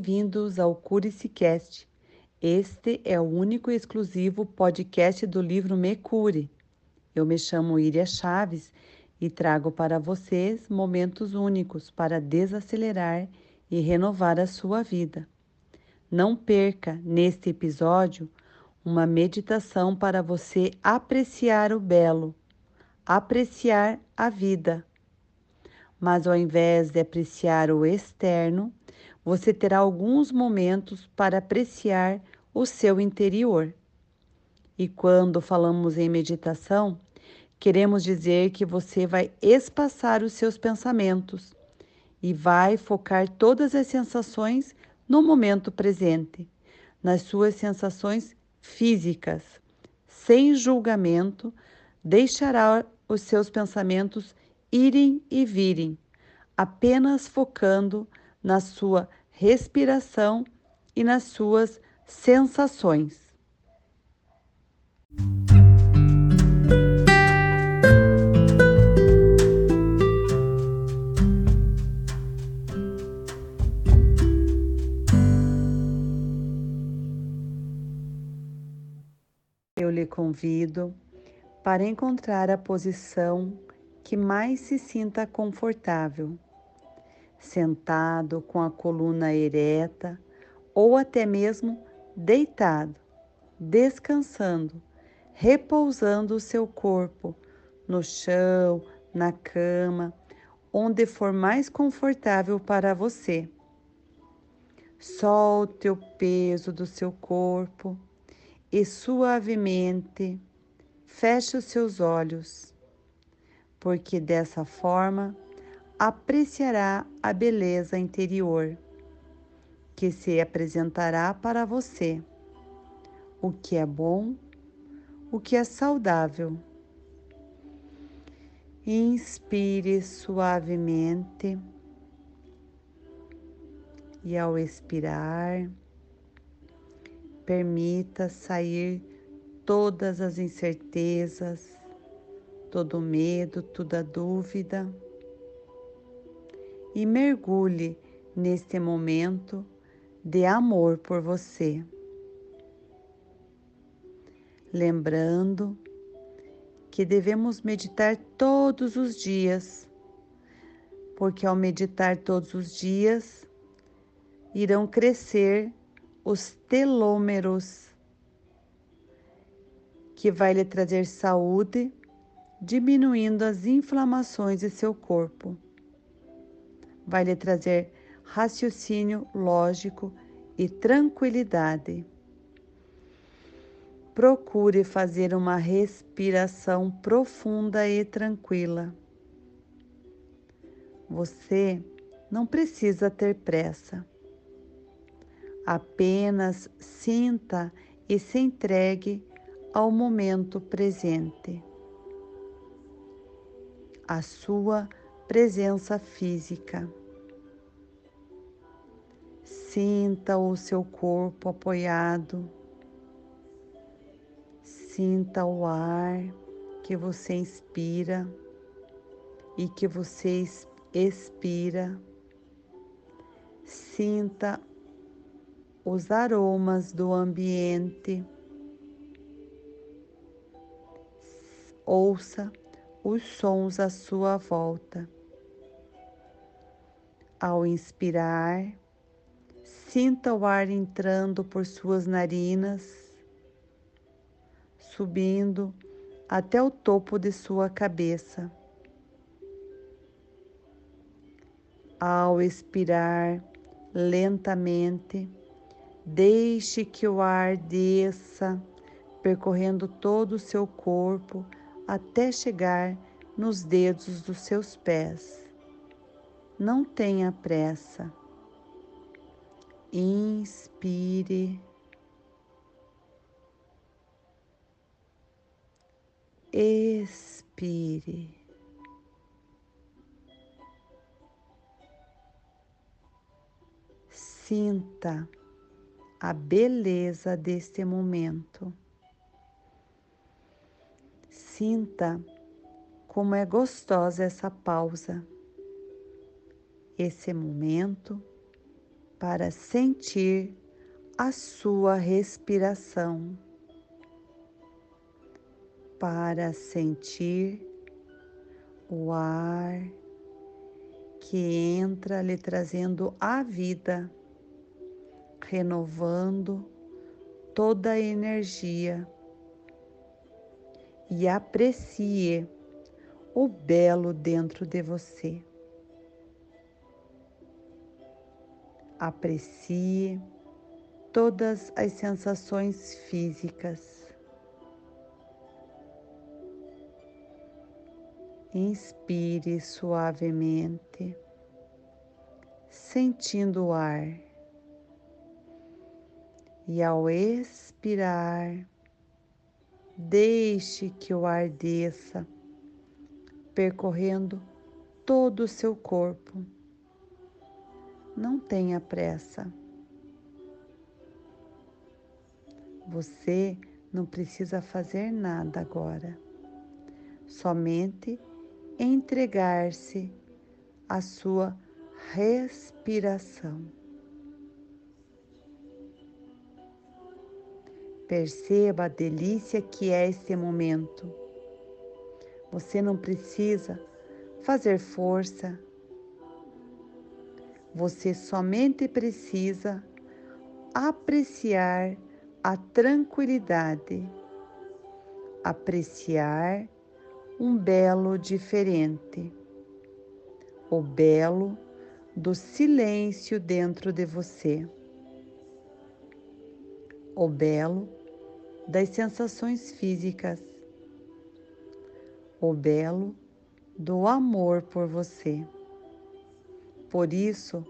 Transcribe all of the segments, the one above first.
Bem-vindos ao Cure-se Cast. Este é o único e exclusivo podcast do livro Me Cure. Eu me chamo Iria Chaves e trago para vocês momentos únicos para desacelerar e renovar a sua vida. Não perca neste episódio uma meditação para você apreciar o belo, apreciar a vida. Mas ao invés de apreciar o externo, você terá alguns momentos para apreciar o seu interior. E quando falamos em meditação, queremos dizer que você vai espaçar os seus pensamentos e vai focar todas as sensações no momento presente, nas suas sensações físicas. Sem julgamento, deixará os seus pensamentos irem e virem, apenas focando na sua respiração e nas suas sensações. Eu lhe convido para encontrar a posição que mais se sinta confortável, sentado com a coluna ereta ou até mesmo deitado, descansando, repousando o seu corpo no chão, na cama, onde for mais confortável para você. Solte o peso do seu corpo e suavemente feche os seus olhos, porque dessa forma apreciará a beleza interior que se apresentará para você, o que é bom, o que é saudável. Inspire suavemente e ao expirar, Permita sair todas as incertezas, todo medo, toda dúvida e mergulhe neste momento de amor por você. Lembrando que devemos meditar todos os dias, porque ao meditar todos os dias irão crescer os telômeros, que vai lhe trazer saúde, diminuindo as inflamações de seu corpo. Vai lhe trazer raciocínio lógico e tranquilidade. Procure fazer uma respiração profunda e tranquila. Você não precisa ter pressa. Apenas sinta e se entregue ao momento presente. A sua presença física. Sinta o seu corpo apoiado. Sinta o ar que você inspira e que você expira. Sinta os aromas do ambiente. Ouça os sons à sua volta. Ao inspirar, sinta o ar entrando por suas narinas, subindo até o topo de sua cabeça. Ao expirar lentamente, Deixe que o ar desça, percorrendo todo o seu corpo até chegar nos dedos dos seus pés. Não tenha pressa. Inspire. Expire. Sinta a beleza deste momento. Sinta como é gostosa essa pausa, esse momento para sentir a sua respiração, para sentir o ar que entra lhe trazendo a vida, renovando toda a energia e aprecie o belo dentro de você. Aprecie todas as sensações físicas. Inspire suavemente, sentindo o ar. E ao expirar, deixe que o ar desça, percorrendo todo o seu corpo. Não tenha pressa. Você não precisa fazer nada agora, somente entregar-se à sua respiração. Perceba a delícia que é este momento. Você não precisa fazer força. Você somente precisa apreciar a tranquilidade, apreciar um belo diferente, o belo do silêncio dentro de você, o belo das sensações físicas, o belo do amor por você. Por isso,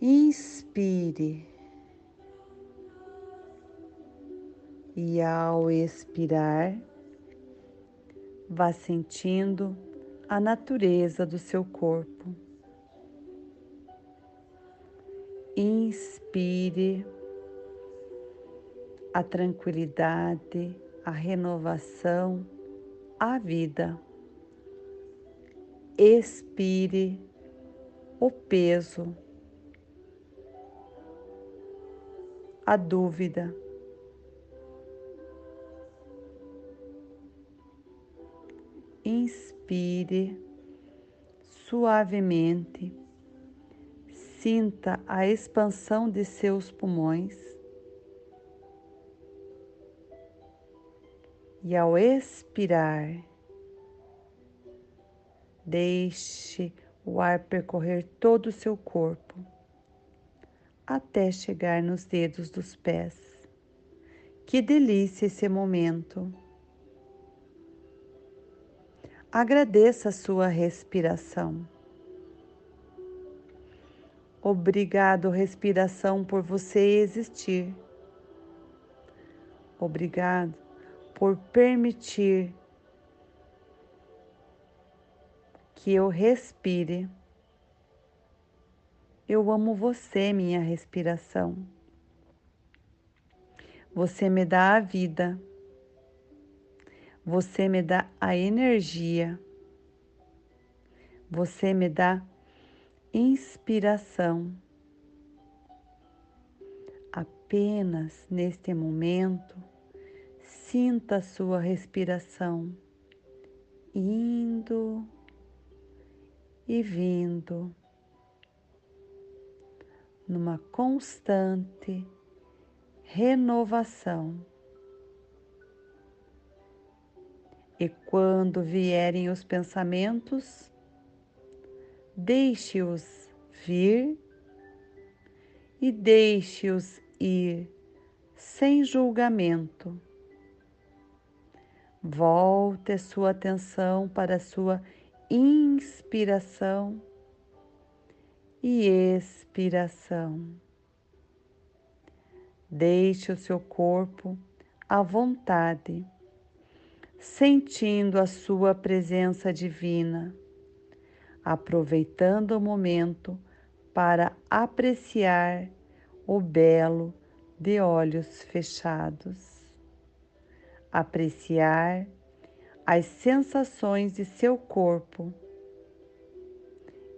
inspire e ao expirar, vá sentindo a natureza do seu corpo. Inspire a tranquilidade, a renovação, a vida. Expire o peso, a dúvida. Inspire suavemente, sinta a expansão de seus pulmões e ao expirar, deixe o ar percorrer todo o seu corpo até chegar nos dedos dos pés. Que delícia esse momento! Agradeça a sua respiração. Obrigado, respiração, por você existir. Obrigado por permitir que eu respire. Eu amo você, minha respiração. Você me dá a vida. Você me dá a energia. Você me dá inspiração. Apenas neste momento, sinta a sua respiração indo e vindo numa constante renovação. E quando vierem os pensamentos, deixe-os vir e deixe-os ir sem julgamento. Volte sua atenção para a sua inspiração e expiração. Deixe o seu corpo à vontade sentindo a sua presença divina, aproveitando o momento para apreciar o belo de olhos fechados, apreciar as sensações de seu corpo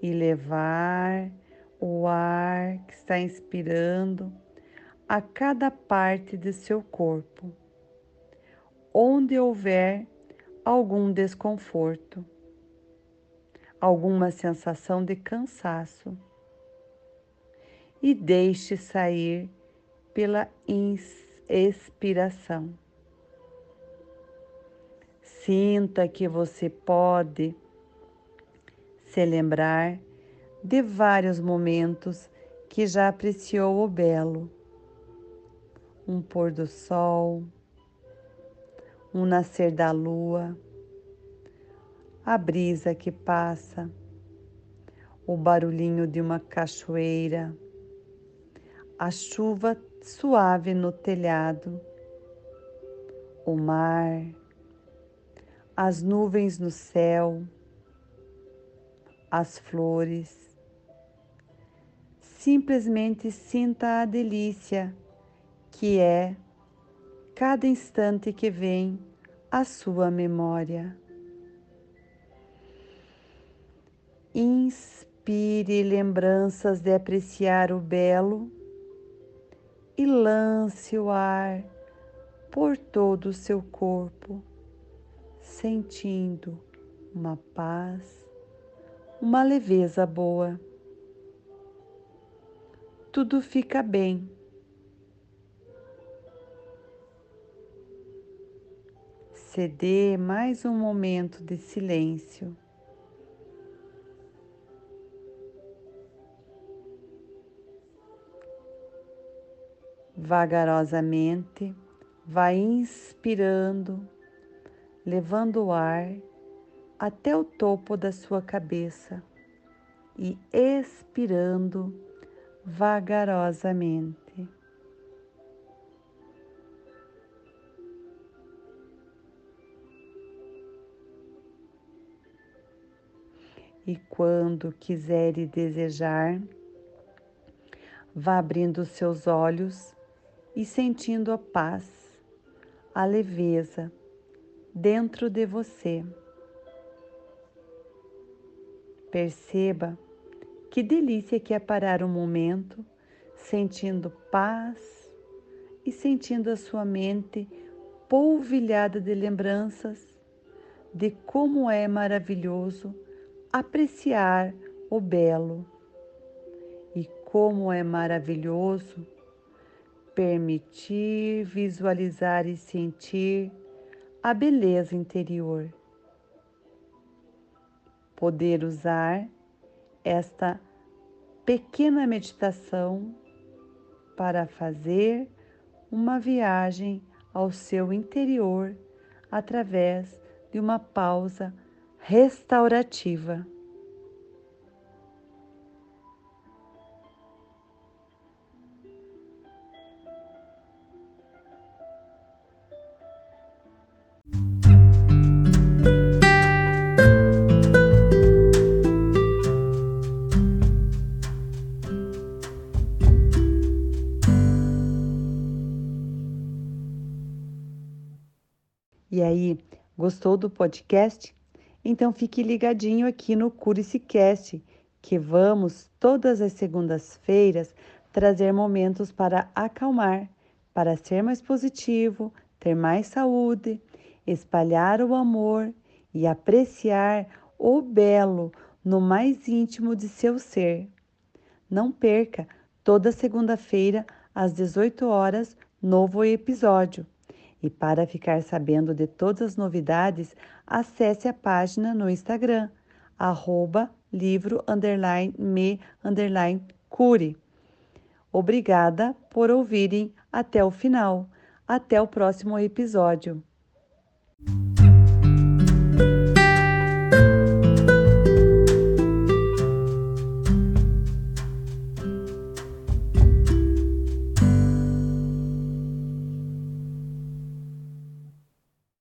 e levar o ar que está inspirando a cada parte de seu corpo, onde houver algum desconforto, alguma sensação de cansaço, e deixe sair pela expiração. Sinta que você pode se lembrar de vários momentos que já apreciou o belo. Um pôr do sol, um nascer da lua, a brisa que passa, o barulhinho de uma cachoeira, a chuva suave no telhado, o mar, as nuvens no céu, as flores. Simplesmente sinta a delícia que é cada instante que vem à sua memória. Inspire lembranças de apreciar o belo e lance o ar por todo o seu corpo, sentindo uma paz, uma leveza boa. Tudo fica bem. Ceder mais um momento de silêncio. Vagarosamente, vai inspirando, levando o ar até o topo da sua cabeça e expirando vagarosamente. E quando quiser e desejar, vá abrindo seus olhos e sentindo a paz, a leveza dentro de você. Perceba que delícia que é parar um momento, sentindo paz e sentindo a sua mente polvilhada de lembranças de como é maravilhoso apreciar o belo e como é maravilhoso permitir visualizar e sentir a beleza interior. Poder usar esta pequena meditação para fazer uma viagem ao seu interior através de uma pausa restaurativa. Aí, gostou do podcast? Então fique ligadinho aqui no Cure-se Cast, que vamos todas as segundas-feiras trazer momentos para acalmar, para ser mais positivo, ter mais saúde, espalhar o amor e apreciar o belo no mais íntimo de seu ser. Não perca, toda segunda-feira às 18 horas, novo episódio. E para ficar sabendo de todas as novidades, acesse a página no Instagram, arroba livro underline me underline cure. Obrigada por ouvirem até o final. Até o próximo episódio.